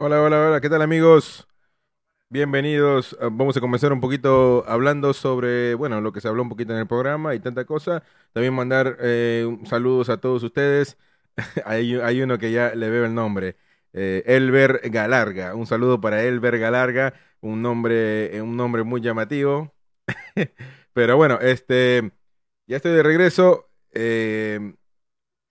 Hola, hola, hola, ¿qué tal amigos? Bienvenidos. Ah, Vamos a comenzar un poquito hablando sobre, bueno, lo que se habló un poquito en el programa y tanta cosa. También mandar eh, saludos a todos ustedes. Hay, hay uno que ya le veo el nombre, eh, Elber Galarga. Un saludo para Elber Galarga, un nombre, eh, un nombre muy llamativo. Pero bueno, este, ya estoy de regreso.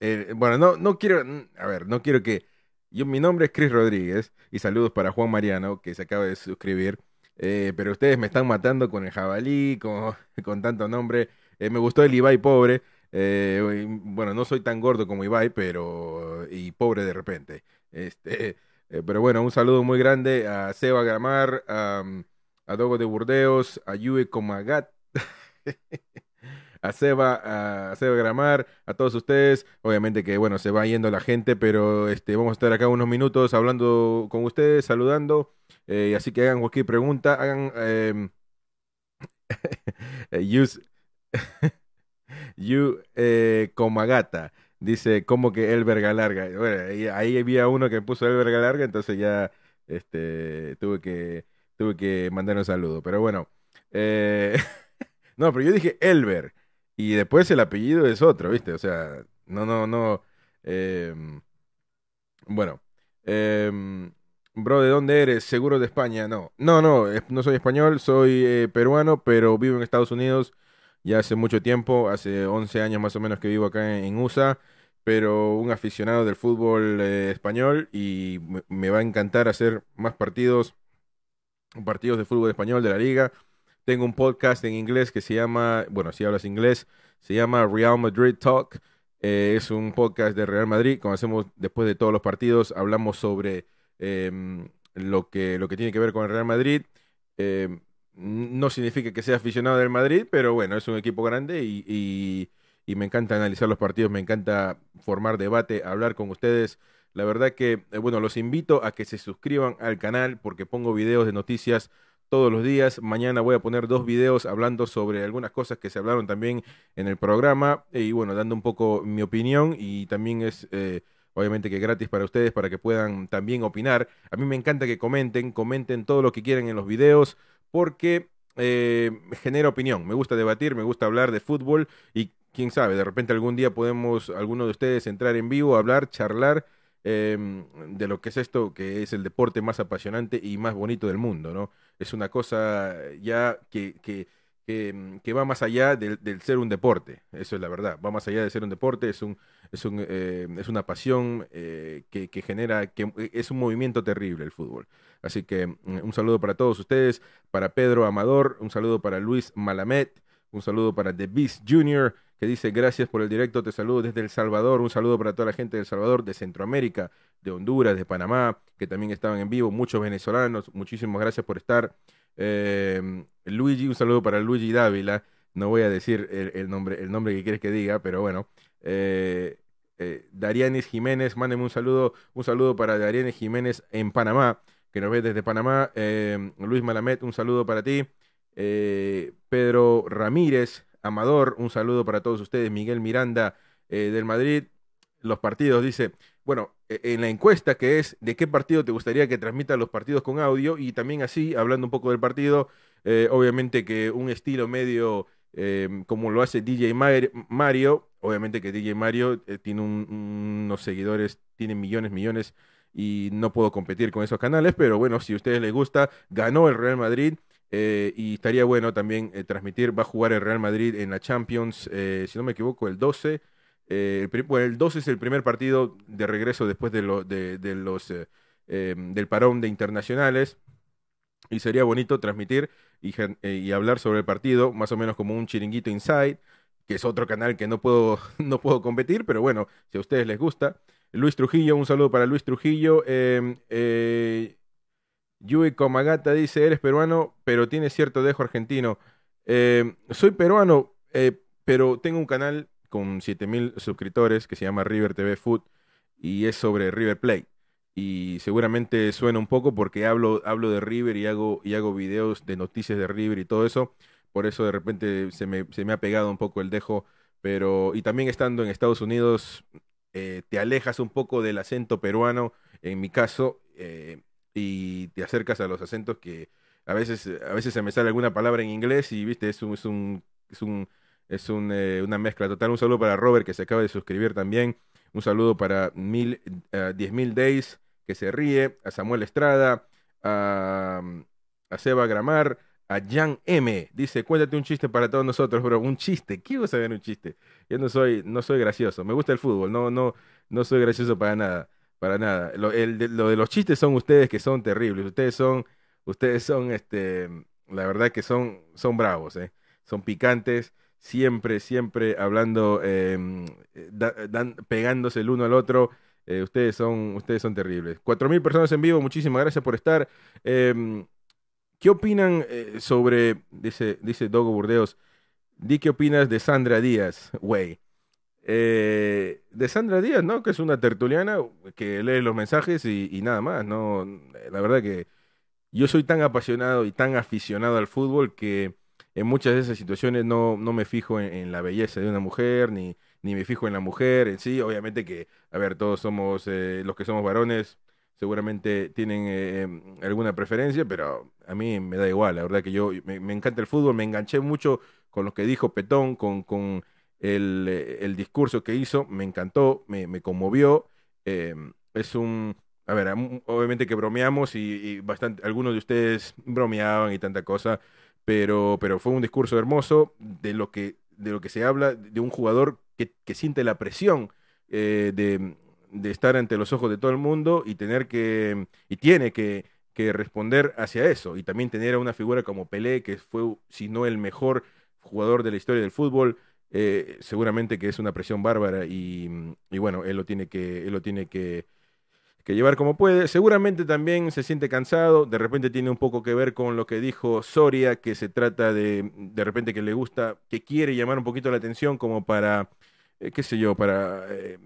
Eh, bueno, no, no quiero, a ver, no quiero que... Yo, mi nombre es Chris Rodríguez y saludos para Juan Mariano, que se acaba de suscribir. Eh, pero ustedes me están matando con el jabalí, con, con tanto nombre. Eh, me gustó el Ibai pobre. Eh, bueno, no soy tan gordo como Ibai, pero... y pobre de repente. Este, pero bueno, un saludo muy grande a Seba Gramar, a, a Dogo de Burdeos, a Yue Comagat. a Seba, a Seba Gramar, a todos ustedes. Obviamente que, bueno, se va yendo la gente, pero este, vamos a estar acá unos minutos hablando con ustedes, saludando. eh, así que hagan cualquier pregunta, hagan... em, eh, use, you eh. Dice, como que Elber Galarga. Bueno, ahí, había uno que puso Elber Galarga, entonces ya este, tuve que, tuve que mandar un saludo. Pero bueno, eh, no, pero yo dije Elber. Y después el apellido es otro, ¿viste? O sea, no, no, no. em, bueno, em, bro, ¿de dónde eres? ¿Seguro de España? No, no, no, no soy español, soy eh, peruano, pero vivo en Estados Unidos ya hace mucho tiempo, hace 11 años más o menos que vivo acá en, en USA, pero un aficionado del fútbol eh, español y me, me va a encantar hacer más partidos, partidos de fútbol español de la liga. Tengo un podcast en inglés que se llama, bueno, si hablas inglés, se llama Real Madrid Talk. Eh, es un podcast de Real Madrid. Como hacemos después de todos los partidos, hablamos sobre em, lo que, lo que tiene que ver con el Real Madrid. Em, no significa que sea aficionado del Madrid, pero bueno, es un equipo grande y, y- me encanta analizar los partidos, me encanta formar debate, hablar con ustedes. La verdad que, eh, bueno, los invito a que se suscriban al canal porque pongo videos de noticias todos los días. Mañana voy a poner dos videos hablando sobre algunas cosas que se hablaron también en el programa y bueno, dando un poco mi opinión y también es eh, obviamente que gratis para ustedes para que puedan también opinar. A mí me encanta que comenten, comenten todo lo que quieran en los videos porque eh, genera opinión. Me gusta debatir, me gusta hablar de fútbol y quién sabe, de repente algún día podemos, alguno de ustedes, entrar en vivo, hablar, charlar em, de lo que es esto, que es el deporte más apasionante y más bonito del mundo, ¿no? Es una cosa ya que, que, que, mm, va más allá del, ser un deporte, eso es la verdad, va más allá de ser un deporte, es un, es un, eh, es una pasión eh, que, que genera, que es un movimiento terrible el fútbol. Así que mm, un saludo para todos ustedes, para Pedro Amador, un saludo para Luis Malamet, un saludo para The Beast Junior, que dice gracias por el directo, te saludo desde El Salvador, un saludo para toda la gente de El Salvador, de Centroamérica, de Honduras, de Panamá, que también estaban en vivo, muchos venezolanos, muchísimas gracias por estar. Eh, Luigi, un saludo para Luigi Dávila, no voy a decir el, nombre, el nombre que quieres que diga, pero bueno. Eh, eh, Darianis Jiménez, mándeme un saludo, un saludo para Darianis Jiménez en Panamá, que nos ve desde Panamá. Eh, Luis Malamet, un saludo para ti. Pedro Ramírez, Amador, un saludo para todos ustedes. Miguel Miranda eh, del Madrid. Los partidos, dice, bueno, e- en la encuesta que es de qué partido te gustaría que transmita los partidos con audio y también así, hablando un poco del partido, eh, obviamente que un estilo medio eh, como lo hace DJ Mar- Mario, obviamente que DJ Mario tiene un- unos seguidores, tiene millones, millones y no puedo competir con esos canales, pero bueno, si a ustedes les gusta, ganó el Real Madrid. Eh, y estaría bueno también eh, transmitir, va a jugar el Real Madrid en la Champions, eh, si no me equivoco, el 12. eh, el, bueno, el 12 es el primer partido de regreso después de, lo- de, de los, del parón de internacionales. Y sería bonito transmitir y, hablar sobre el partido, más o menos como un chiringuito inside, que es otro canal que no puedo, no puedo competir, pero bueno, si a ustedes les gusta. Luis Trujillo, un saludo para Luis Trujillo. em, Yui Komagata dice, eres peruano, pero tienes cierto dejo argentino. Eh, soy peruano, eh, pero tengo un canal con 7000 suscriptores que se llama River TV Food y es sobre River Plate. Y seguramente suena un poco porque hablo, hablo de River y hago, y hago videos de noticias de River y todo eso. Por eso de repente se me, se me ha pegado un poco el dejo. Pero, y también estando en Estados Unidos, eh, te alejas un poco del acento peruano, en mi caso, y te acercas a los acentos que a veces, a veces se me sale alguna palabra en inglés y, viste, es un, es un, es un, es eh, una mezcla total. Un saludo para Robert que se acaba de suscribir también. Un saludo para mil, uh, 10.000 Days que se ríe, a Samuel Estrada, a, a Seba Gramar, a Jan M. Dice, cuéntate un chiste para todos nosotros, bro. Un chiste. ¿Qué vas a ver un chiste? Yo no soy, no soy gracioso. Me gusta el fútbol. No, no, no soy gracioso para nada. Para nada. Lo, el, de, lo de los chistes son ustedes que son terribles. Ustedes son, ustedes son, este, la verdad que son, son bravos, ¿eh? Son picantes. Siempre, siempre hablando, eh, da, dan, pegándose el uno al otro. Eh, ustedes son, ustedes son terribles. Cuatro mil personas en vivo. Muchísimas gracias por estar. Eh, ¿Qué opinan eh, sobre, dice, dice Dogo Burdeos, di qué opinas de Sandra Díaz, güey? Eh, de Sandra Díaz, ¿no? Que es una tertuliana que lee los mensajes y, nada más, ¿no? La verdad que yo soy tan apasionado y tan aficionado al fútbol que en muchas de esas situaciones no, no me fijo en, la belleza de una mujer, ni, ni me fijo en la mujer en sí. Obviamente que, a ver, todos somos, eh, los que somos varones, seguramente tienen eh, alguna preferencia, pero a mí me da igual, la verdad que yo me, me, encanta el fútbol, me enganché mucho con lo que dijo Petón, con, con el, eh, el, discurso que hizo, me encantó, me, me conmovió, eh, es un, a ver, obviamente que bromeamos y, bastante, algunos de ustedes bromeaban y tanta cosa, pero, pero fue un discurso hermoso de lo que, de lo que se habla de un jugador que, que siente la presión eh, de de estar ante los ojos de todo el mundo y tener que, y tiene que, que responder hacia eso. Y también tener a una figura como Pelé, que fue, si no el mejor jugador de la historia del fútbol, eh, seguramente que es una presión bárbara y, y, bueno, él lo tiene que, él lo tiene que, que, llevar como puede. Seguramente también se siente cansado, de repente tiene un poco que ver con lo que dijo Soria, que se trata de, de repente que le gusta, que quiere llamar un poquito la atención como para, eh, qué sé yo, para... Eh,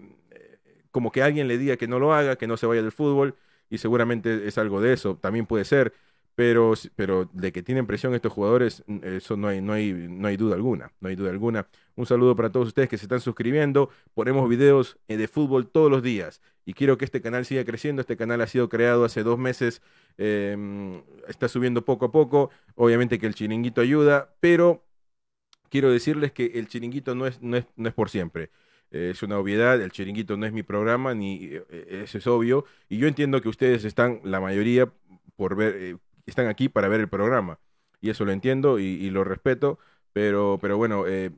como que alguien le diga que no lo haga, que no se vaya del fútbol, y seguramente es algo de eso, también puede ser, pero, pero de que tienen presión estos jugadores, eso no hay, no, hay, no hay duda alguna, no hay duda alguna. Un saludo para todos ustedes que se están suscribiendo, ponemos videos eh, de fútbol todos los días, y quiero que este canal siga creciendo, este canal ha sido creado hace dos meses, eh, está subiendo poco a poco, obviamente que el chiringuito ayuda, pero quiero decirles que el chiringuito no es, no es, no es por siempre. Es una obviedad, el chiringuito no es mi programa, ni eh, eso es obvio, y yo entiendo que ustedes están, la mayoría, por ver, eh, están aquí para ver el programa, y eso lo entiendo y, lo respeto, pero, pero bueno, eh,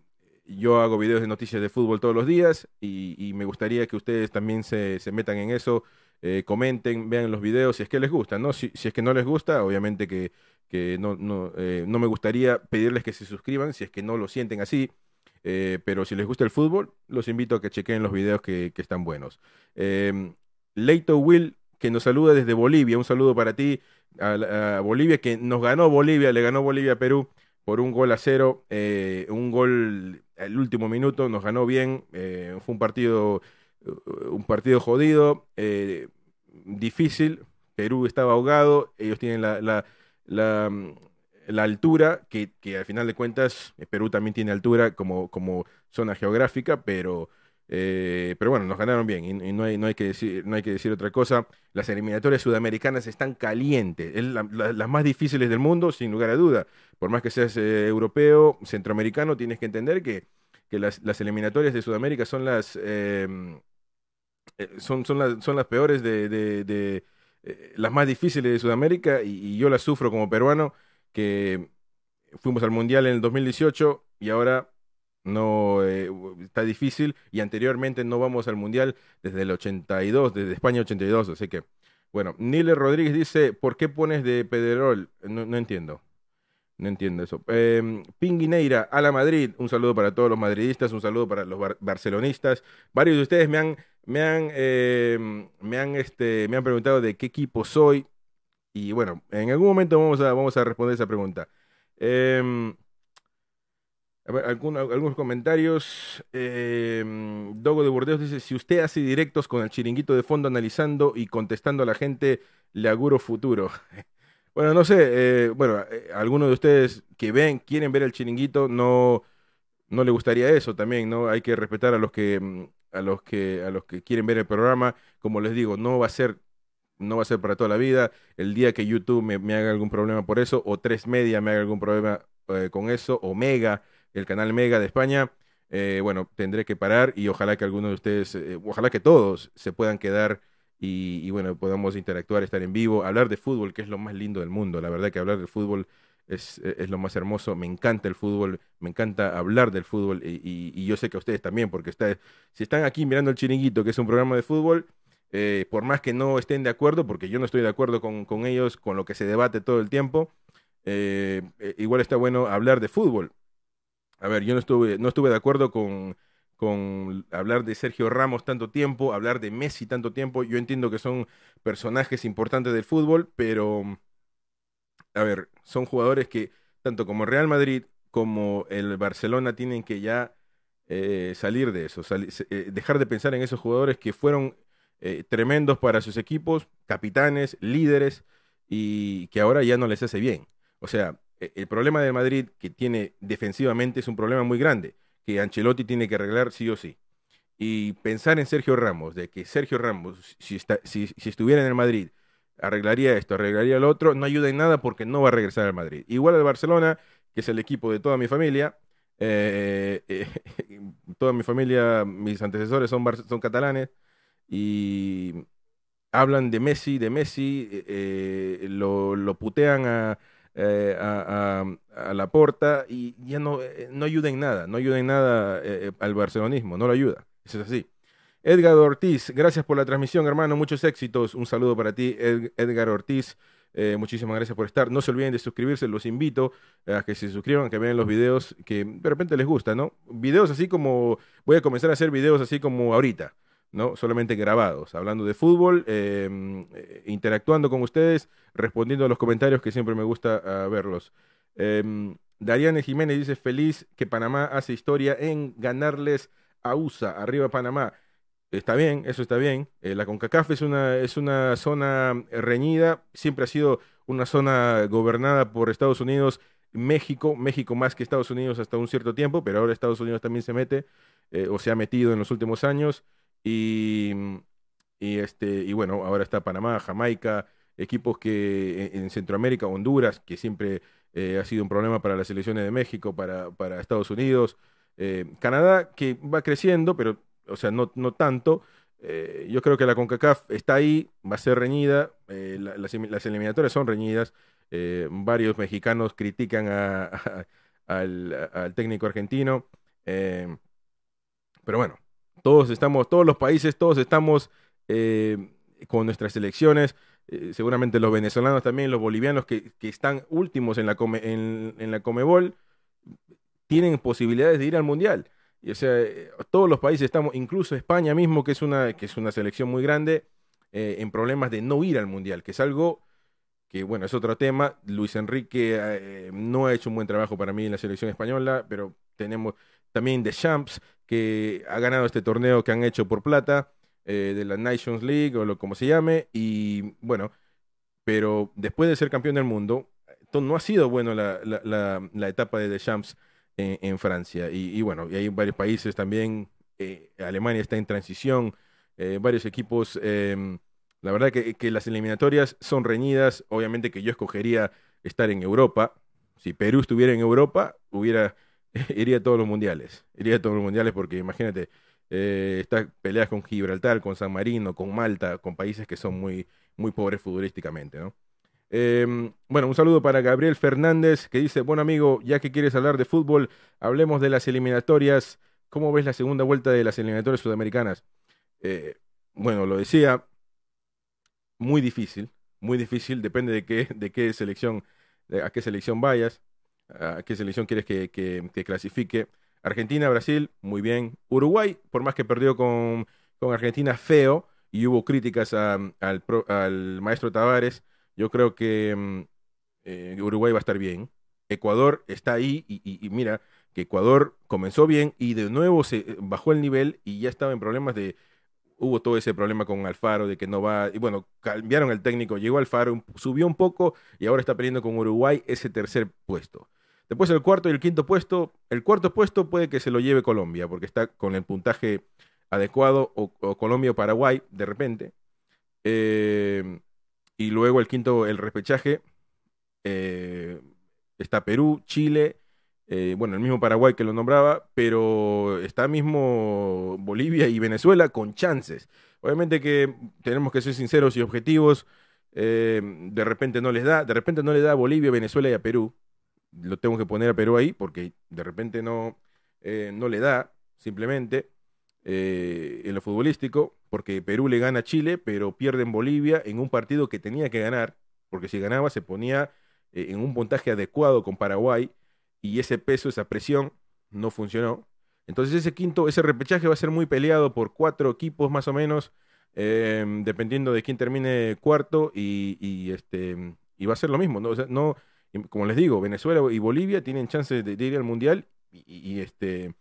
yo hago videos de noticias de fútbol todos los días, y, me gustaría que ustedes también se, se metan en eso, eh, comenten, vean los videos si es que les gusta, ¿no? Si, si es que no les gusta, obviamente que, que no, no, eh, no me gustaría pedirles que se suscriban si es que no lo sienten así. Pero si les gusta el fútbol, los invito a que chequen los videos que, que están buenos. Eh, Leito Will, que nos saluda desde Bolivia, un saludo para ti, a, Bolivia, que nos ganó Bolivia, le ganó Bolivia a Perú por un gol a cero, eh, un gol al último minuto, nos ganó bien, eh, fue un partido, un partido jodido, eh, difícil, Perú estaba ahogado, ellos tienen la, la, la la altura, que, que, al final de cuentas Perú también tiene altura como, como zona geográfica, pero, eh, pero bueno, nos ganaron bien y, no, hay, no, hay que decir, no hay que decir otra cosa. Las eliminatorias sudamericanas están calientes, es la, la, las más difíciles del mundo, sin lugar a duda. Por más que seas eh, europeo, centroamericano, tienes que entender que, que las, las, eliminatorias de Sudamérica son las, em, eh, son, son, las, son las peores de... de, las más difíciles de Sudamérica y, y yo las sufro como peruano que fuimos al Mundial en el 2018 y ahora no eh, está difícil y anteriormente no vamos al Mundial desde el 82, desde España 82, así que bueno, Nile Rodríguez dice, ¿por qué pones de Pederol? No, no entiendo. No entiendo eso. Eh, Pinguineira, a la Madrid. Un saludo para todos los madridistas, un saludo para los bar barcelonistas. Varios de ustedes me han, me han, eh, me han, este, me han preguntado de qué equipo soy. Y bueno, en algún momento vamos a, vamos a responder esa pregunta. Eh, algunos comentarios. Eh, Dogo de Burdeos dice: Si usted hace directos con el chiringuito de fondo analizando y contestando a la gente, le auguro futuro. bueno, no sé. Eh, bueno, eh, algunos de ustedes que ven, quieren ver el chiringuito, no, no le gustaría eso también, ¿no? Hay que respetar a los que, a los que, a los que quieren ver el programa. Como les digo, no va a ser no va a ser para toda la vida. El día que YouTube me, me haga algún problema por eso, o Tres Media me haga algún problema eh, con eso, o Mega, el canal Mega de España, eh, bueno, tendré que parar y ojalá que algunos de ustedes, eh, ojalá que todos se puedan quedar y, bueno, podamos interactuar, estar en vivo, hablar de fútbol, que es lo más lindo del mundo. La verdad que hablar de fútbol es, es lo más hermoso. Me encanta el fútbol, me encanta hablar del fútbol y, yo sé que a ustedes también, porque está, si están aquí mirando el chiringuito, que es un programa de fútbol, eh, por más que no estén de acuerdo, porque yo no estoy de acuerdo con, con ellos, con lo que se debate todo el tiempo, eh, igual está bueno hablar de fútbol. A ver, yo no estuve, no estuve de acuerdo con, con hablar de Sergio Ramos tanto tiempo, hablar de Messi tanto tiempo. Yo entiendo que son personajes importantes del fútbol, pero, a ver, son jugadores que, tanto como Real Madrid como el Barcelona, tienen que ya eh, salir de eso, eh, dejar de pensar en esos jugadores que fueron eh, tremendos para sus equipos, capitanes, líderes, y que ahora ya no les hace bien. O sea, el problema del Madrid que tiene defensivamente es un problema muy grande, que Ancelotti tiene que arreglar sí o sí. Y pensar en Sergio Ramos, de que Sergio Ramos, si, está, si, si estuviera en el Madrid, arreglaría esto, arreglaría lo otro, no ayuda en nada porque no va a regresar al Madrid. Igual al Barcelona, que es el equipo de toda mi familia, eh, eh, toda mi familia, mis antecesores son, son catalanes y hablan de Messi, de Messi, eh, lo, lo, putean a, eh, a, la porta y ya no, eh, no ayuda en nada, no ayuda en nada al barcelonismo, no lo ayuda, eso es así. Edgar Ortiz, gracias por la transmisión, hermano, muchos éxitos, un saludo para ti, Ed, Edgar Ortiz. Eh, muchísimas gracias por estar. No se olviden de suscribirse, los invito a que se suscriban, que vean los videos que de repente les gusta, ¿no? Videos así como, voy a comenzar a hacer videos así como ahorita, ¿no? Solamente grabados, hablando de fútbol, eh, interactuando con ustedes, respondiendo a los comentarios que siempre me gusta uh, verlos. Eh, Dariane Jiménez dice, feliz que Panamá hace historia en ganarles a USA, arriba Panamá. Está bien, eso está bien. Eh, la CONCACAF es una, es una zona reñida, siempre ha sido una zona gobernada por Estados Unidos, México, México más que Estados Unidos hasta un cierto tiempo, pero ahora Estados Unidos también se mete eh, o se ha metido en los últimos años. Y, y, este, y bueno, ahora está Panamá, Jamaica, equipos que en, en Centroamérica, Honduras, que siempre eh, ha sido un problema para las selecciones de México, para, para Estados Unidos. Eh, Canadá, que va creciendo, pero o sea, no, no tanto. Eh, yo creo que la CONCACAF está ahí, va a ser reñida, la, las, eliminatorias son reñidas. Varios mexicanos critican a, al, al, técnico argentino. Pero bueno, todos estamos, todos los países, todos estamos eh, con nuestras elecciones. seguramente los venezolanos también, los bolivianos que, están últimos en la, come, Comebol, tienen posibilidades de ir al Mundial. O sea, eh, todos los países estamos, incluso España mismo, que es una, que es una selección muy grande, eh, en problemas de no ir al Mundial, que es algo que, bueno, es otro tema. Luis Enrique eh, no ha hecho un buen trabajo para mí en la selección española, pero tenemos también The Champs, que ha ganado este torneo que han hecho por plata, eh, de la Nations League, o lo como se llame, y bueno, pero después de ser campeón del mundo, no ha sido bueno la, la, etapa de The Champs en, en Francia. Y, bueno, y hay varios países también, eh, Alemania está en transición, eh, varios equipos, eh, la verdad que, que, las eliminatorias son reñidas, obviamente que yo escogería estar en Europa, si Perú estuviera en Europa, hubiera, iría a todos los mundiales, iría a todos los mundiales porque imagínate, eh, está peleas con Gibraltar, con San Marino, con Malta, con países que son muy, muy pobres futbolísticamente, ¿no? Eh, bueno, un saludo para Gabriel Fernández que dice, bueno amigo, ya que quieres hablar de fútbol, hablemos de las eliminatorias. ¿Cómo ves la segunda vuelta de las eliminatorias sudamericanas? Eh, bueno, lo decía, muy difícil, muy difícil, depende de qué, de qué selección, de a qué selección vayas, a qué selección quieres que, que, que clasifique. Argentina, Brasil, muy bien. Uruguay, por más que perdió con, con Argentina, feo, y hubo críticas al, al maestro Tavares yo creo que mm, eh, Uruguay va a estar bien. Ecuador está ahí y, y, mira que Ecuador comenzó bien y de nuevo se eh, bajó el nivel y ya estaba en problemas de hubo todo ese problema con Alfaro de que no va y bueno cambiaron el técnico llegó Alfaro subió un poco y ahora está peleando con Uruguay ese tercer puesto después el cuarto y el quinto puesto el cuarto puesto puede que se lo lleve Colombia porque está con el puntaje adecuado o, Colombia o Paraguay de repente eh, Y luego el quinto, el repechaje, eh, está Perú, Chile, eh, bueno, el mismo Paraguay que lo nombraba, pero está mismo Bolivia y Venezuela con chances. Obviamente que tenemos que ser sinceros y objetivos. de repente no les da, de repente no le da a Bolivia, Venezuela y a Perú. Lo tengo que poner a Perú ahí porque de repente no, eh, no le da, simplemente, eh, en lo futbolístico, porque Perú le gana a Chile, pero pierde en Bolivia en un partido que tenía que ganar, porque si ganaba se ponía eh, en un puntaje adecuado con Paraguay y ese peso, esa presión no funcionó. Entonces ese quinto, ese repechaje va a ser muy peleado por cuatro equipos más o menos, eh, dependiendo de quién termine cuarto y, y, este y va a ser lo mismo, ¿no? O sea, no, como les digo, Venezuela y Bolivia tienen chances de, ir al mundial y, este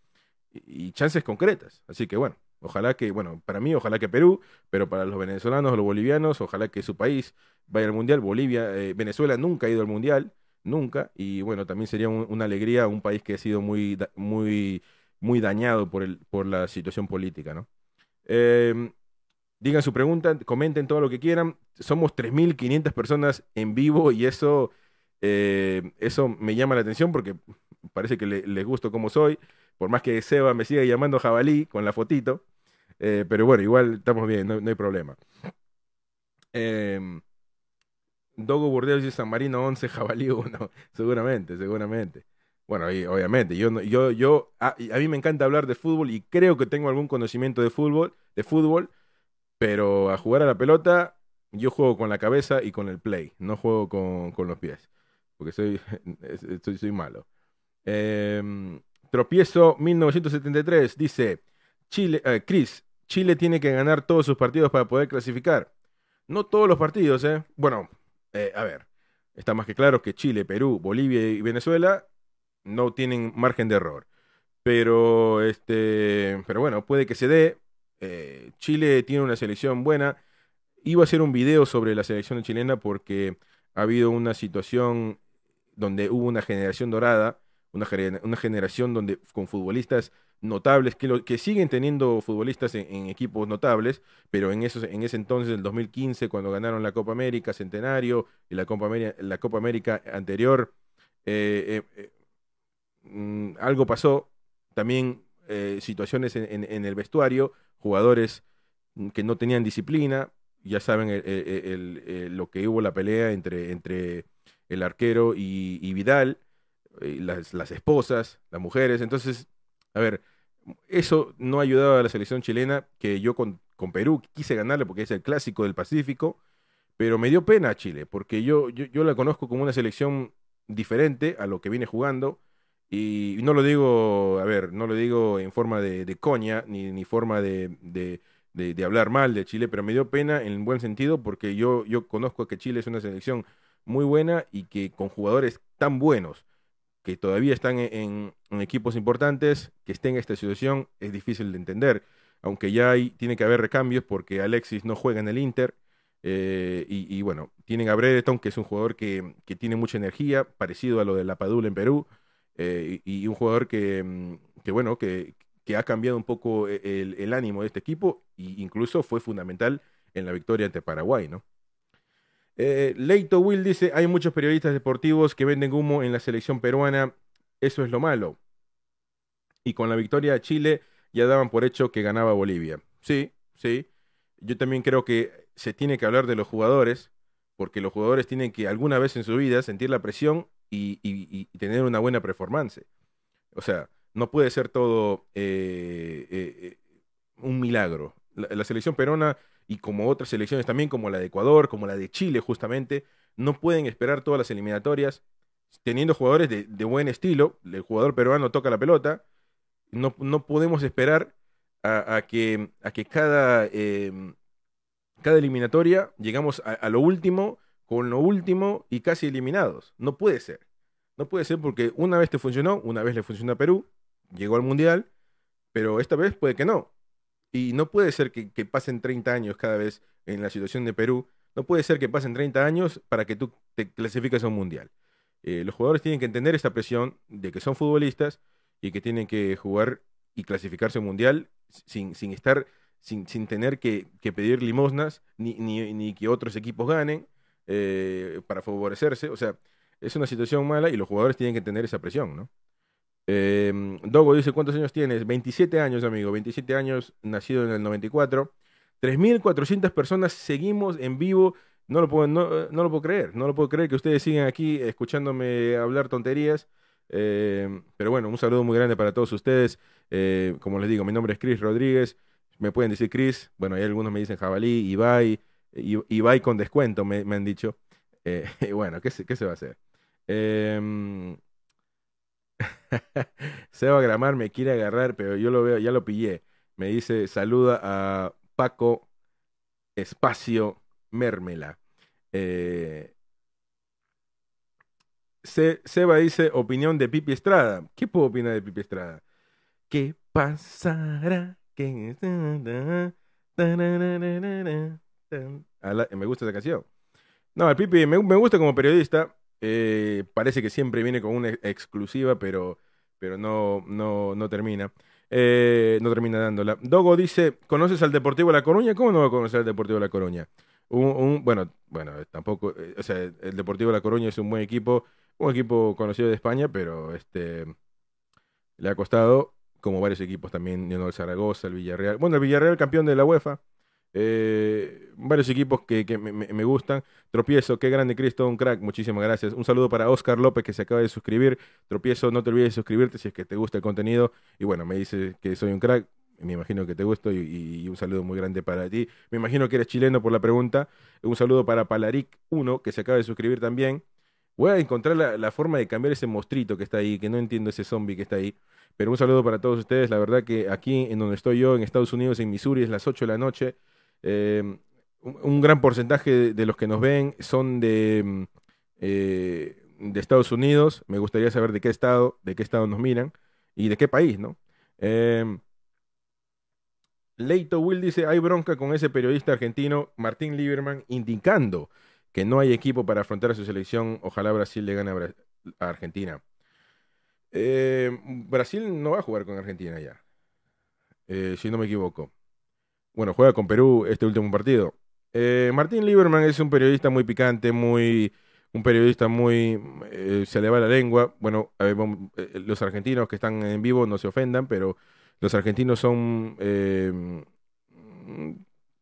y chances concretas. Así que bueno, ojalá que, bueno, para mí, ojalá que Perú, pero para los venezolanos los bolivianos, ojalá que su país vaya al mundial. Bolivia, eh, Venezuela nunca ha ido al mundial, nunca, y bueno, también sería un- una alegría un país que ha sido muy, muy, muy dañado por el, por la situación política, ¿no? Em, digan su pregunta, comenten todo lo que quieran. Somos 3.500 personas en vivo y eso, eh, eso me llama la atención porque parece que le- les gusto como soy. Por más que Seba me siga llamando jabalí con la fotito. eh, pero bueno, igual estamos bien, no, hay problema. Em, Dogo Burdeos dice San Marino 11, jabalí 1. Seguramente, seguramente. Bueno, y obviamente, yo, yo, yo, a, a mí me encanta hablar de fútbol y creo que tengo algún conocimiento de fútbol, de fútbol, pero a jugar a la pelota, yo juego con la cabeza y con el play, no juego con, con los pies, porque soy, soy, malo. Em, tropiezo 1973 dice, Chile, eh, Chris, Chile tiene que ganar todos sus partidos para poder clasificar. No todos los partidos, ¿eh? Bueno, eh, a ver, está más que claro que Chile, Perú, Bolivia y Venezuela no tienen margen de error. Pero, este, pero bueno, puede que se dé. Eh, Chile tiene una selección buena. Iba a hacer un video sobre la selección chilena porque ha habido una situación donde hubo una generación dorada, una, una generación donde con futbolistas notables, que, lo- que siguen teniendo futbolistas en, equipos notables, pero en, esos, en ese entonces, el 2015, cuando ganaron la Copa América Centenario y la Copa América, la Copa América anterior, eh, eh, eh, mm, algo pasó. También eh, situaciones en, en- en el vestuario, jugadores mm, que no tenían disciplina. Ya saben el- lo que hubo la pelea entre, entre el arquero y, y Vidal, eh, las, esposas, las mujeres. Entonces, a ver, eso no ha ayudado a la selección chilena, que yo con, con Perú quise ganarle porque es el clásico del Pacífico, pero me dio pena a Chile, porque yo, yo, yo la conozco como una selección diferente a lo que viene jugando. Y no lo digo, a ver, no lo digo en forma de, coña, ni, ni forma de, de, de- de hablar mal de Chile, pero me dio pena en buen sentido porque yo, yo conozco que Chile es una selección muy buena y que con jugadores tan buenos que todavía están en, en- equipos importantes, que estén en esta situación, es difícil de entender. Aunque ya hay, tiene que haber recambios porque Alexis no juega en el Inter. eh, y, bueno, tienen a Brereton, que es un jugador que, que tiene mucha energía, parecido a lo de la Padula en Perú. eh, y, y un jugador que, mm, que bueno, que, que ha cambiado un poco e- el, el ánimo de este equipo e incluso fue fundamental en la victoria ante Paraguay, ¿no? Eh, Leito Will dice, hay muchos periodistas deportivos que venden humo en la selección peruana, eso es lo malo. Y con la victoria de Chile ya daban por hecho que ganaba Bolivia. Sí, sí. Yo también creo que se tiene que hablar de los jugadores, porque los jugadores tienen que alguna vez en su vida sentir la presión y, tener una buena performance. O sea, no puede ser todo eh, eh, un milagro. La, la selección peruana y como otras selecciones también, como la de Ecuador, como la de Chile justamente, no pueden esperar todas las eliminatorias teniendo jugadores de, buen estilo. El jugador peruano toca la pelota. No, no podemos esperar a, que, a que cada, eh, cada eliminatoria llegamos a, a lo último, con lo último y casi eliminados. No puede ser. No puede ser porque una vez te funcionó, una vez le funcionó a Perú, llegó al Mundial, pero esta vez puede que no. Y no puede ser que, pasen 30 años cada vez en la situación de Perú. No puede ser que pasen 30 años para que tú te clasifiques a un Mundial. Eh, los jugadores tienen que entender esta presión de que son futbolistas y que tienen que jugar y clasificarse a un Mundial sin, sin estar, sin, sin tener que, que pedir limosnas ni, ni, ni que otros equipos ganen. eh, para favorecerse. O sea, es una situación mala y los jugadores tienen que tener esa presión, ¿no? Em, Dogo dice, ¿cuántos años tienes? 27 años, amigo, 27 años, nacido en el 94. 3.400 personas seguimos en vivo. No lo, puedo, no, lo puedo creer, no lo puedo creer que ustedes sigan aquí escuchándome hablar tonterías. Em, pero bueno, un saludo muy grande para todos ustedes. Eh, como les digo, mi nombre es Chris Rodríguez. Me pueden decir Chris. Bueno, hay algunos me dicen Jabalí, Ibai. Ibai con descuento, me, han dicho. Eh, bueno, ¿qué ¿qué se va a hacer? Seba Gramar me quiere agarrar, pero yo lo veo, ya lo pillé. Me dice, saluda a Paco Espacio Mérmela. Eh, Seba dice, opinión de Pipi Estrada. ¿Qué puedo opinar de Pipi Estrada? ¿Qué pasará? Me gusta esa canción. No, el Pipi me, me gusta como periodista. Eh, parece que siempre viene con una exclusiva, pero, pero no, no, no termina. Eh, no termina dándola. Dogo dice, ¿conoces al Deportivo de La Coruña? ¿Cómo no va a conocer al Deportivo de La Coruña? Un, bueno, bueno, tampoco, eh, o sea, el Deportivo de La Coruña es un buen equipo, un equipo conocido de España, pero este le ha costado, como varios equipos también, el Zaragoza, el Villarreal. Bueno, el Villarreal campeón de la UEFA, eh, varios equipos que, me, gustan. Tropiezo, qué grande Cristo, un crack. Muchísimas gracias. Un saludo para Oscar López que se acaba de suscribir. Tropiezo, no te olvides de suscribirte si es que te gusta el contenido. Y bueno, me dice que soy un crack. Me imagino que te gusto y, un saludo muy grande para ti. Me imagino que eres chileno por la pregunta. Un saludo para Palaric1 que se acaba de suscribir también. Voy a encontrar la, la, forma de cambiar ese mostrito que está ahí, que no entiendo ese zombie que está ahí. Pero un saludo para todos ustedes. La verdad que aquí en donde estoy yo, en Estados Unidos, en Missouri, es las 8 de la noche. Eh, un, gran porcentaje de, los que nos ven son de, mm, eh, de Estados Unidos. Me gustaría saber de qué estado, de qué estado nos miran y de qué país, ¿no? Eh, Leito Will dice, hay bronca con ese periodista argentino, Martín Lieberman, indicando que no hay equipo para afrontar a su selección. Ojalá Brasil le gane a, Argentina. Brasil no va a jugar con Argentina ya, si no me equivoco bueno, juega con Perú este último partido. Eh, Martín Lieberman es un periodista muy picante, muy un periodista muy eh, se le va la lengua. Bueno, eh, los argentinos que están en vivo no se ofendan, pero los argentinos son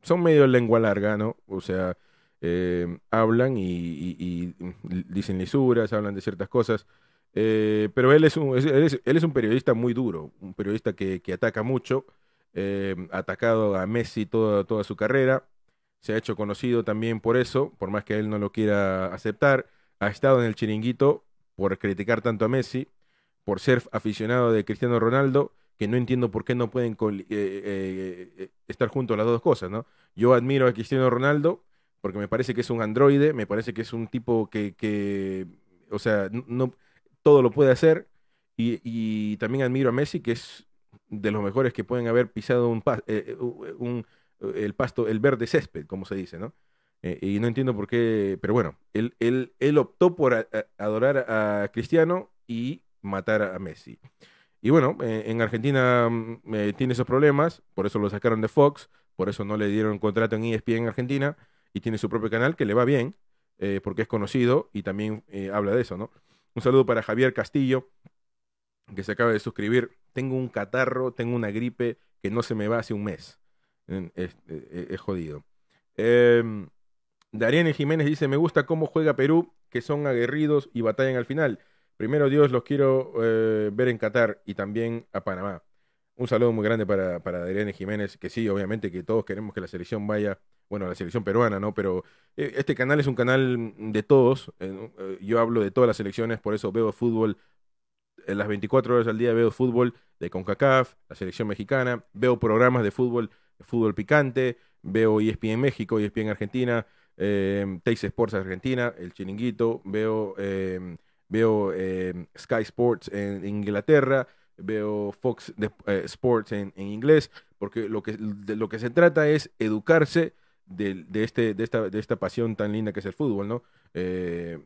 son medio lengua larga, ¿no? O sea, hablan y, dicen lisuras, hablan de ciertas cosas. pero él es, un, él es, un periodista muy duro, un periodista que ataca mucho eh, atacado a Messi toda, toda su carrera, se ha hecho conocido también por eso, por más que él no lo quiera aceptar, ha estado en el chiringuito por criticar tanto a Messi, por ser aficionado de Cristiano Ronaldo, que no entiendo por qué no pueden eh, eh, estar juntos las dos cosas, ¿no? Yo admiro a Cristiano Ronaldo porque me parece que es un androide, me parece que es un tipo que, que o sea, no, todo lo puede hacer, y, y, también admiro a Messi, que es de los mejores que pueden haber pisado un, eh, un el pasto, el verde césped, como se dice, ¿no? Eh, y no entiendo por qué, pero bueno, él, él, él optó por adorar a Cristiano y matar a Messi. Y bueno, eh, en Argentina mm, tiene esos problemas, por eso lo sacaron de Fox, por eso no le dieron contrato en ESPN en Argentina, y tiene su propio canal que le va bien, porque es conocido y también habla de eso, ¿no? Un saludo para Javier Castillo, que se acaba de suscribir. Tengo un catarro, tengo una gripe que no se me va hace un mes. Es, jodido. Eh, Jiménez dice, me gusta cómo juega Perú, que son aguerridos y batallan al final. Primero Dios, los quiero eh, ver en Qatar y también a Panamá. Un saludo muy grande para, para Jiménez, que sí, obviamente que todos queremos que la selección vaya, bueno, la selección peruana, ¿no? Pero eh, este canal es un canal de todos. Eh, yo hablo de todas las selecciones, por eso veo fútbol en las 24 horas al día veo fútbol de CONCACAF, la selección mexicana, veo programas de fútbol, fútbol picante, veo ESPN México, ESPN Argentina, eh, Sports Argentina, El Chiringuito, veo, em, veo em, Sky Sports en, Inglaterra, veo Fox eh, Sports en, inglés, porque lo que, de lo que se trata es educarse de, este, de, esta, de esta pasión tan linda que es el fútbol, ¿no? Eh,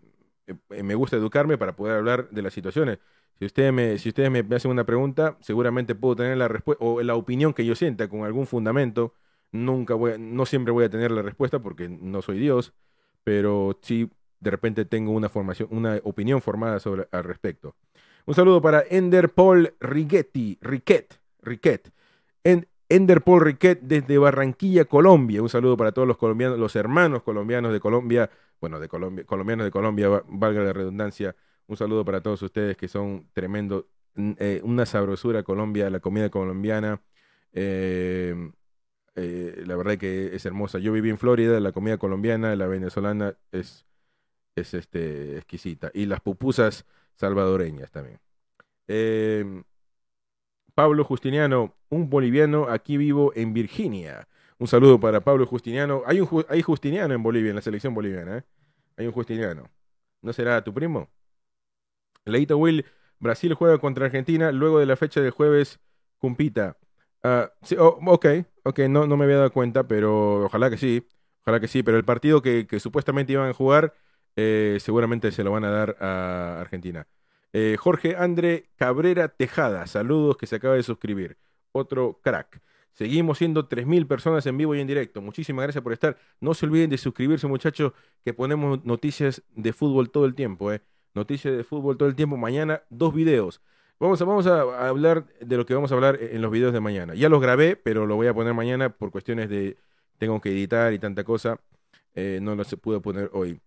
me gusta educarme para poder hablar de las situaciones. Si ustedes me, si ustedes me hacen una pregunta, seguramente puedo tener la respuesta o la opinión que yo sienta con algún fundamento. Nunca voy, no siempre voy a tener la respuesta porque no soy Dios, pero sí de repente tengo una formación, una opinión formada sobre al respecto. Un saludo para Ender Paul Riquetti, Riquet, Riquet. Ender Paul Riquet desde Barranquilla, Colombia. Un saludo para todos los colombianos, los hermanos colombianos de Colombia, bueno, de Colombia, colombianos de Colombia, valga la redundancia. Un saludo para todos ustedes que son tremendo, eh, una sabrosura Colombia, la comida colombiana. Eh, eh, la verdad que es hermosa. Yo viví en Florida, la comida colombiana, la venezolana es, es este, exquisita. Y las pupusas salvadoreñas también. Em, Pablo Justiniano, un boliviano, aquí vivo en Virginia. Un saludo para Pablo Justiniano. Hay un hay Justiniano en Bolivia, en la selección boliviana. ¿eh? Hay un Justiniano. ¿No será tu primo? Leito Will, Brasil juega contra Argentina luego de la fecha del jueves. Cumpita. Sí, oh, ok, ok, no, no me había dado cuenta, pero ojalá que sí. Ojalá que sí, pero el partido que, que supuestamente iban a jugar eh, seguramente se lo van a dar a Argentina. Eh, Jorge André Cabrera Tejada, saludos que se acaba de suscribir. Otro crack. Seguimos siendo 3.000 personas en vivo y en directo. Muchísimas gracias por estar. No se olviden de suscribirse, muchachos, que ponemos noticias de fútbol todo el tiempo. Eh. Noticias de fútbol todo el tiempo. Mañana, dos videos. Vamos a, vamos a hablar de lo que vamos a hablar en los videos de mañana. Ya los grabé, pero lo voy a poner mañana por cuestiones de tengo que editar y tanta cosa. no los pude poner hoy.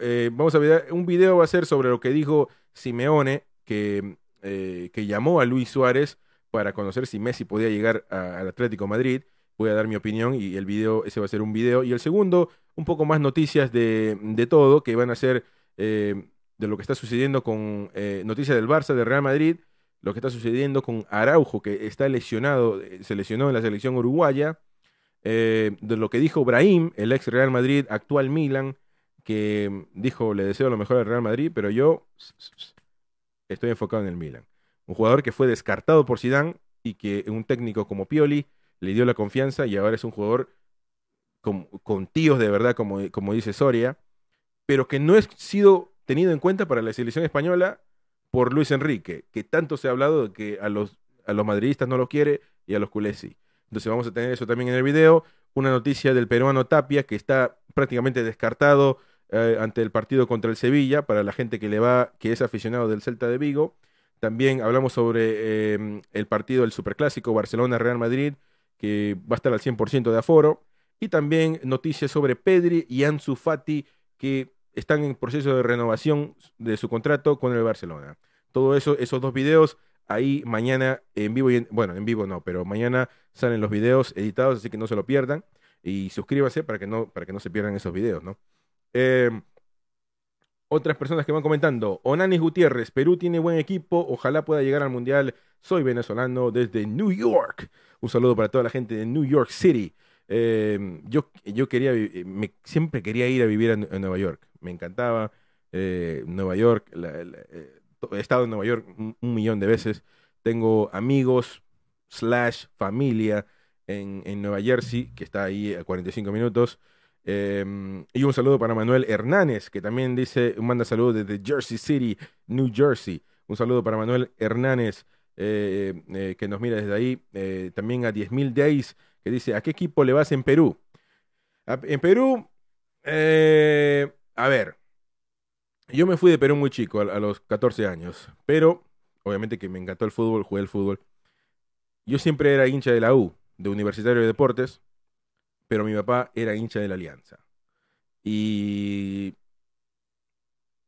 Eh, vamos a ver, un video va a ser sobre lo que dijo Simeone, que, eh, que llamó a Luis Suárez para conocer si Messi podía llegar al Atlético Madrid. Voy a dar mi opinión y el video, ese va a ser un video. Y el segundo, un poco más noticias de, de todo, que van a ser eh, de lo que está sucediendo con noticias del Barça, de Real Madrid, lo que está sucediendo con Araujo, que está lesionado, se lesionó en la selección uruguaya, de lo que dijo Brahim, el ex Real Madrid, actual Milan, que dijo, le deseo lo mejor al Real Madrid, pero yo estoy enfocado en el Milan. Un jugador que fue descartado por Zidane y que un técnico como Pioli le dio la confianza y ahora es un jugador con, tíos de verdad, como, como dice Soria, pero que no ha sido tenido en cuenta para la selección española por Luis Enrique, que tanto se ha hablado de que a los, a los madridistas no lo quiere y a los culés sí. Entonces vamos a tener eso también en el video. Una noticia del peruano Tapia, que está prácticamente descartado eh, ante el partido contra el Sevilla, para la gente que le va, que es aficionado del Celta de Vigo. También hablamos sobre em, el partido del Superclásico Barcelona-Real Madrid, que va a estar al 100% de aforo. Y también noticias sobre Pedri y Ansu Fati, que están en proceso de renovación de su contrato con el Barcelona. Todo eso, esos dos videos, ahí mañana en vivo, y bueno, en vivo no, pero mañana salen los videos editados, así que no se lo pierdan. Y suscríbase para que no, para que no se pierdan esos videos, ¿no? Em, otras personas que van comentando. Onanis Gutiérrez, Perú tiene buen equipo, ojalá pueda llegar al Mundial. Soy venezolano desde New York. Un saludo para toda la gente de New York City. Em, yo, yo quería, me, siempre quería ir a vivir en, Nueva York. Me encantaba eh, Nueva York. Eh, he estado en Nueva York un, millón de veces. Tengo amigos, slash, familia en, en Nueva Jersey, que está ahí a 45 minutos. Em, y un saludo para Manuel Hernández, que también dice, manda saludos desde Jersey City, New Jersey. Un saludo para Manuel Hernández, eh, que nos mira desde ahí. También a 10.000 Days, que dice, ¿a qué equipo le vas en Perú? en Perú, a ver, yo me fui de Perú muy chico, a, los 14 años, pero obviamente que me encantó el fútbol, jugué el fútbol. Yo siempre era hincha de la U, de Universitario de Deportes, pero mi papá era hincha de la Alianza. Y,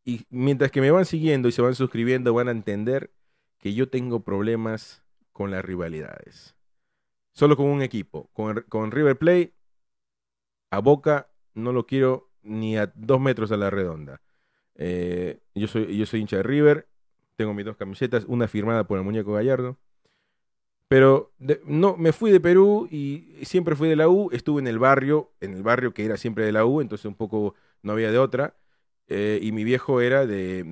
y mientras que me van siguiendo y se van suscribiendo, van a entender que yo tengo problemas con las rivalidades. Solo con un equipo. Con, River Plate, a Boca, no lo quiero ni a dos metros a la redonda. Eh, yo, soy, yo soy hincha de River, tengo mis dos camisetas, una firmada por el muñeco Gallardo pero no, me fui de Perú y siempre fui de la U, estuve en el barrio, en el barrio que era siempre de la U, entonces un poco no había de otra. Eh, y mi viejo era de,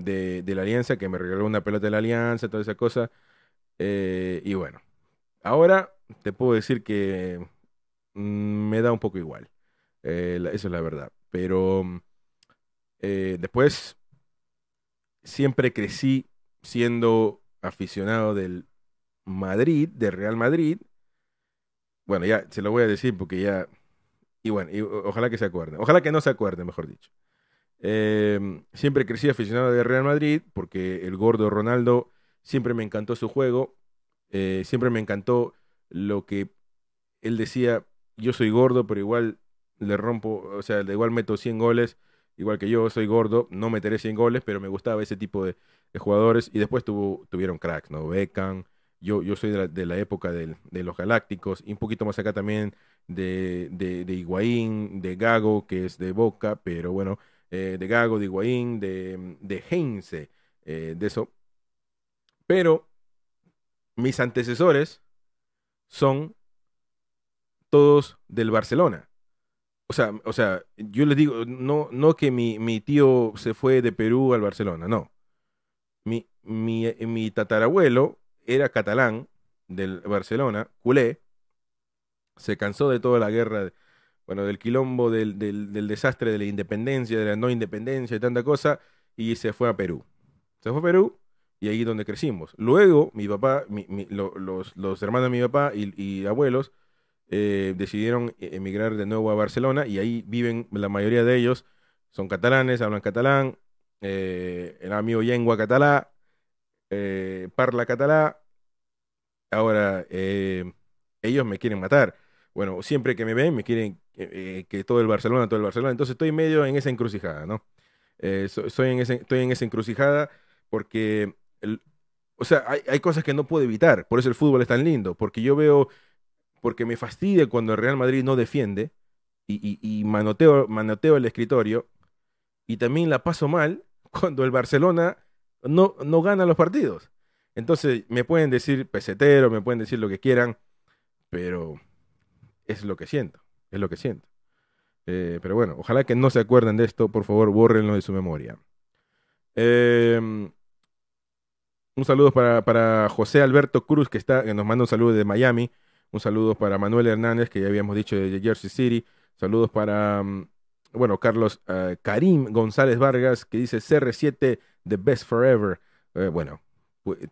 de, la Alianza, que me regaló una pelota de la Alianza, toda esa cosa. Eh, y bueno, ahora te puedo decir que mm, me da un poco igual. Eh, eso es la verdad. Pero después siempre crecí siendo aficionado del Madrid, de Real Madrid. Bueno, ya se lo voy a decir porque ya. Y bueno, ojalá que se acuerden. Ojalá que no se acuerden, mejor dicho. Eh, siempre crecí aficionado de Real Madrid porque el gordo Ronaldo siempre me encantó su juego, eh, siempre me encantó lo que él decía, yo soy gordo, pero igual le rompo, o sea, de igual meto 100 goles, igual que yo soy gordo, no meteré 100 goles, pero me gustaba ese tipo de, jugadores y después tuvo, tuvieron cracks, ¿no? Beckham, yo, yo soy de la, época del- de los Galácticos y un poquito más acá también de, de, de de Gago, que es de Boca, pero bueno, eh, de Gago, de Higuaín, de, de Heinze, eh, de eso. Pero mis antecesores son todos del Barcelona. O sea, o sea, yo les digo, no, no que mi, mi tío se fue de Perú al Barcelona, no. Mi, mi, mi tatarabuelo era catalán del Barcelona, culé, se cansó de toda la guerra, bueno, del quilombo, del, del, del desastre de la independencia, de la no independencia y tanta cosa, y se fue a Perú. Se fue a Perú y ahí es donde crecimos. Luego, mi papá, mi- mi- lo- los, los hermanos de mi papá y, y abuelos eh, decidieron e- emigrar de nuevo a Barcelona y ahí viven la mayoría de ellos. Son catalanes, hablan catalán, eh, el amigo Yengua catalá, eh, parla catalá. Ahora, eh, ellos me quieren matar. Bueno, siempre que me ven, me quieren que todo el Barcelona, todo el Barcelona. Entonces estoy medio en esa encrucijada, ¿no? So- soy en estoy en esa encrucijada porque, el- o sea, hay, hay cosas que no puedo evitar. Por eso el fútbol es tan lindo, porque yo veo, porque me fastidia cuando el Real Madrid no defiende y, y- y manoteo, manoteo el escritorio y también la paso mal cuando el Barcelona no, no gana los partidos. Entonces, me pueden decir pesetero, me pueden decir lo que quieran, pero es lo que siento, es lo que siento. Eh, pero bueno, ojalá que no se acuerden de esto, por favor, bórrenlo de su memoria. Eh, un saludo para, para José Alberto Cruz, que, está, que nos manda un saludo de Miami. Un saludo para Manuel Hernández, que ya habíamos dicho de Jersey City. Saludos para, mm, bueno, Carlos eh, Karim González Vargas, que dice CR7, The Best Forever. Eh, bueno,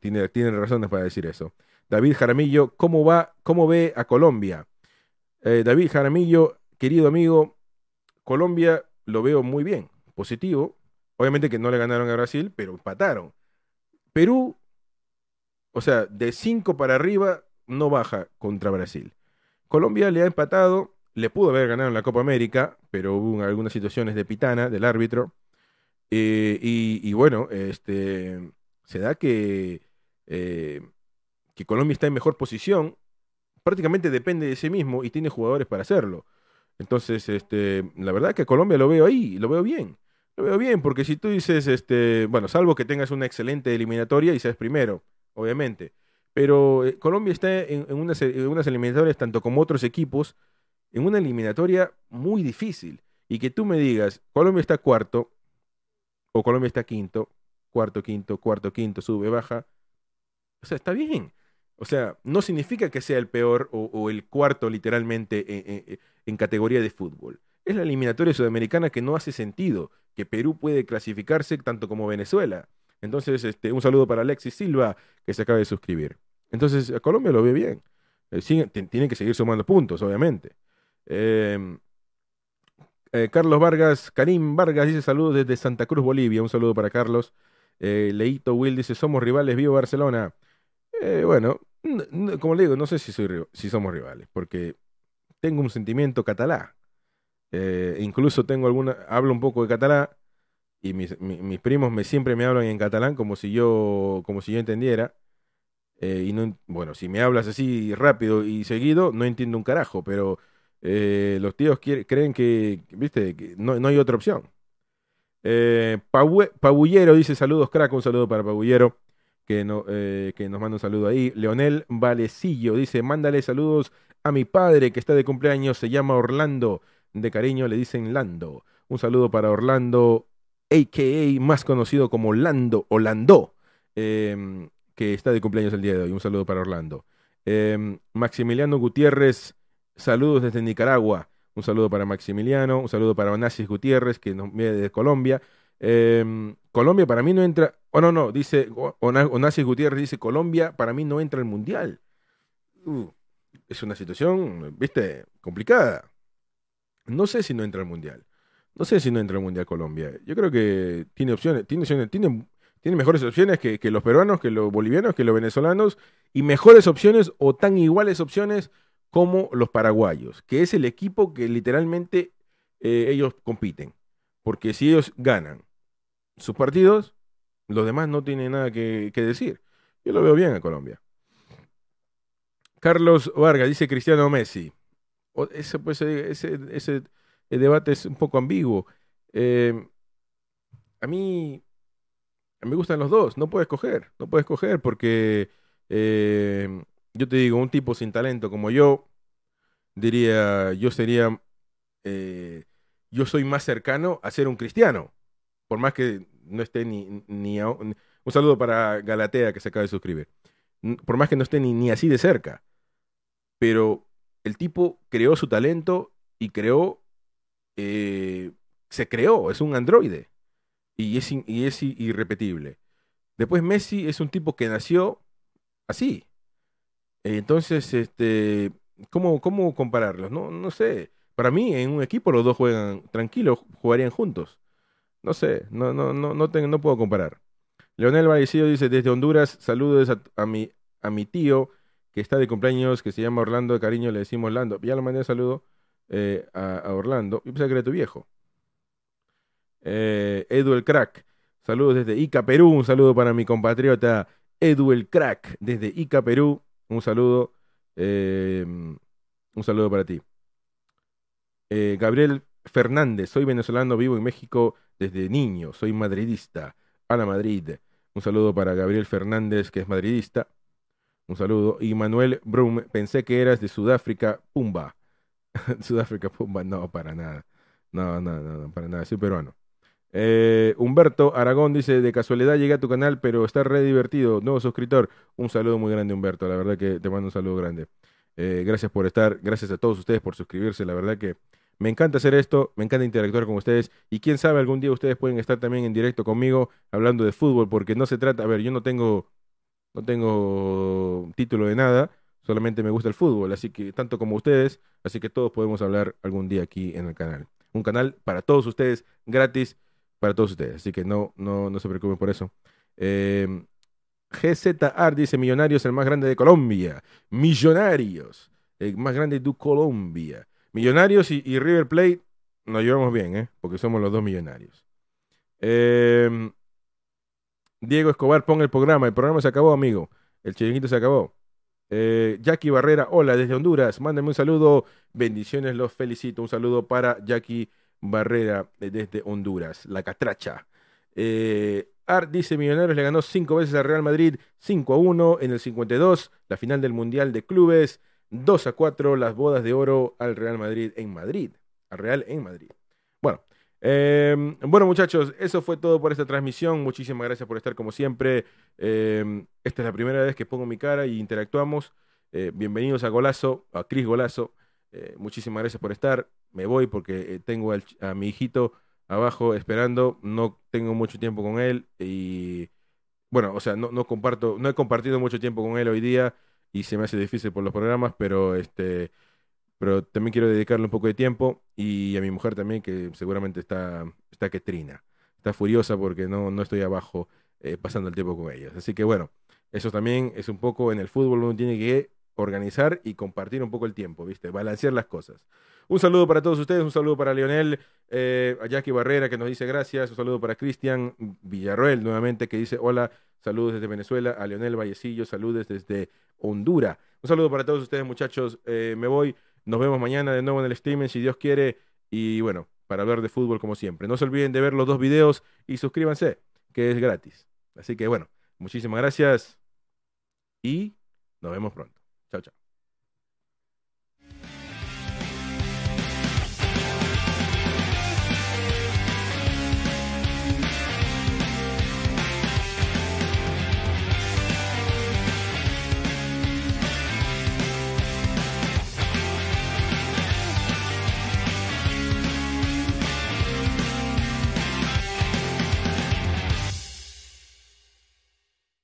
tiene, tiene razones para decir eso. David Jaramillo, ¿cómo va, cómo ve a Colombia? Eh, David Jaramillo, querido amigo, Colombia lo veo muy bien, positivo. Obviamente que no le ganaron a Brasil, pero empataron. Perú, o sea, de 5 para arriba no baja contra Brasil. Colombia le ha empatado, le pudo haber ganado en la Copa América, pero hubo algunas situaciones de pitana del árbitro. Eh, y, bueno, este, se da que, eh, que Colombia está en mejor posición, prácticamente depende de sí mismo y tiene jugadores para hacerlo. Entonces, este, la verdad que Colombia lo veo ahí, lo veo bien. Lo veo bien, porque si tú dices, este, bueno, salvo que tengas una excelente eliminatoria y seas primero, obviamente. Pero eh, Colombia está en, en unas, eliminatorias, tanto como otros equipos, en una eliminatoria muy difícil. Y que tú me digas, Colombia está cuarto, o Colombia está quinto, cuarto, quinto, cuarto, quinto, sube, baja. O sea, está bien. O sea, no significa que sea el peor o, el cuarto literalmente en, en- en categoría de fútbol. Es la eliminatoria sudamericana que no hace sentido, que Perú puede clasificarse tanto como Venezuela. Entonces, este, un saludo para Alexis Silva, que se acaba de suscribir. Entonces, Colombia lo ve bien. Eh, tienen que seguir sumando puntos, obviamente. Eh, eh, Carlos Vargas, Karim Vargas dice saludos desde Santa Cruz, Bolivia. Un saludo para Carlos. Eh, Leito Will dice, somos rivales, vivo Barcelona. Bueno, como le digo, no sé si, somos rivales, porque tengo un sentimiento catalá. Incluso tengo alguna, hablo un poco de catalán y mis, mi- mis primos me, siempre me hablan en catalán como si yo, como si yo entendiera. Eh, y no, en- bueno, si me hablas así rápido y seguido, no entiendo un carajo, pero eh, los tíos creen que, viste, no, no hay otra opción. Eh, Pabullero dice saludos, crack, un saludo para Pabullero, que, no, eh, que nos manda un saludo ahí. Leonel Valecillo dice, mándale saludos a mi padre que está de cumpleaños, se llama Orlando, de cariño le dicen Lando. Un saludo para Orlando, a.k.a. más conocido como Lando, o Landó, em, que está de cumpleaños el día de hoy. Un saludo para Orlando. Em, Maximiliano Gutiérrez, saludos desde Nicaragua. Un saludo para Maximiliano, un saludo para Onassis Gutiérrez, que nos viene de Colombia. Em, Colombia para mí no entra, oh no, no, dice Onassis Gutiérrez, dice Colombia para mí no entra al Mundial. Uh, es una situación, viste, complicada. No sé si no entra al Mundial. No sé si no entra al Mundial Colombia. Yo creo que tiene opciones, tiene, tiene, tiene mejores opciones que, los peruanos, que los bolivianos, que los venezolanos, y mejores opciones o tan iguales opciones como los paraguayos, que es el equipo que literalmente eh, ellos compiten. Porque si ellos ganan sus partidos, los demás no tienen nada que, decir. Yo lo veo bien a Colombia. Carlos Vargas dice Cristiano Messi. ese, pues, ese, ese, debate es un poco ambiguo. Eh, a mí me gustan los dos. No puedes escoger. No puedes escoger porque eh, yo te digo, un tipo sin talento como yo, diría, yo sería, eh, yo soy más cercano a ser un cristiano. Por más que no esté ni, ni un saludo para Galatea que se acaba de suscribir. Por más que no esté ni, ni así de cerca pero el tipo creó su talento y creó, eh, se creó, es un androide y es, y es irrepetible. Después Messi es un tipo que nació así. Entonces, este, ¿cómo, cómo compararlos? No, no sé. Para mí, en un equipo los dos juegan tranquilos, jugarían juntos. No sé, no, no, no, no, tengo, no puedo comparar. Leonel Vallecillo dice, desde Honduras, saludos a, mi, a mi tío que está de cumpleaños, que se llama Orlando, de cariño le decimos Orlando. Ya lo mandé un saludo eh, a, Orlando. Yo pensé que era tu viejo. Eh, Crack. Saludos desde Ica, Perú. Un saludo para mi compatriota Edu el Crack desde Ica, Perú. Un saludo. Eh, un saludo para ti. Gabriel Fernández. Soy venezolano, vivo en México desde niño. Soy madridista. A la Madrid. Un saludo para Gabriel Fernández, que es madridista. Un saludo. Y Manuel Brum, pensé que eras de Sudáfrica, Pumba. Sudáfrica, Pumba, no, para nada. No, no, no, para nada, soy peruano. Eh, Humberto Aragón dice, de casualidad llegué a tu canal, pero está re divertido. Nuevo suscriptor. Un saludo muy grande, Humberto. La verdad que te mando un saludo grande. Eh, gracias por estar. Gracias a todos ustedes por suscribirse. La verdad que me encanta hacer esto. Me encanta interactuar con ustedes. Y quién sabe, algún día ustedes pueden estar también en directo conmigo hablando de fútbol, porque no se trata, a ver, yo no tengo no tengo título de nada, solamente me gusta el fútbol, así que tanto como ustedes, así que todos podemos hablar algún día aquí en el canal. Un canal para todos ustedes, gratis para todos ustedes, así que no, no, no se preocupen por eso. Eh, GZR dice Millonarios, el más grande de Colombia. Millonarios, el más grande de Colombia. Millonarios y, River Plate nos llevamos bien, ¿eh? porque somos los dos millonarios. Eh, Diego Escobar, pon el programa. El programa se acabó, amigo. El chiringuito se acabó. Eh, Jackie Barrera, hola desde Honduras. Mándame un saludo. Bendiciones, los felicito. Un saludo para Jackie Barrera eh, desde Honduras, la catracha. Eh, Art dice: Millonarios le ganó cinco veces al Real Madrid, 5 a 1 en el 52, la final del Mundial de Clubes, 2 a 4, las bodas de oro al Real Madrid en Madrid. Al Real en Madrid. Bueno, Em, bueno, muchachos, eso fue todo por esta transmisión. Muchísimas gracias por estar como siempre. Em, esta es la primera vez que pongo mi cara y interactuamos. Eh, bienvenidos a Golazo, a Cris Golazo. Eh, muchísimas gracias por estar. Me voy porque eh, tengo a mi hijito abajo esperando. No tengo mucho tiempo con él y bueno, o sea, no, comparto, no he compartido mucho tiempo con él hoy día y se me hace difícil por los programas, pero este pero también quiero dedicarle un poco de tiempo y a mi mujer también, que seguramente está, está que trina, está furiosa porque no, no estoy abajo eh, pasando el tiempo con ellas. Así que bueno, eso también es un poco en el fútbol, uno tiene que organizar y compartir un poco el tiempo, ¿viste? Balancear las cosas. Un saludo para todos ustedes, un saludo para Lionel, eh, a Jackie Barrera que nos dice gracias, un saludo para Cristian Villarroel nuevamente que dice hola, saludos desde Venezuela, a Lionel Vallecillo, saludos desde Honduras. Un saludo para todos ustedes muchachos, eh, me voy. Nos vemos mañana de nuevo en el streaming, si Dios quiere. Y bueno, para hablar de fútbol como siempre. No se olviden de ver los dos videos y suscríbanse, que es gratis. Así que bueno, muchísimas gracias y nos vemos pronto. Chao, chao.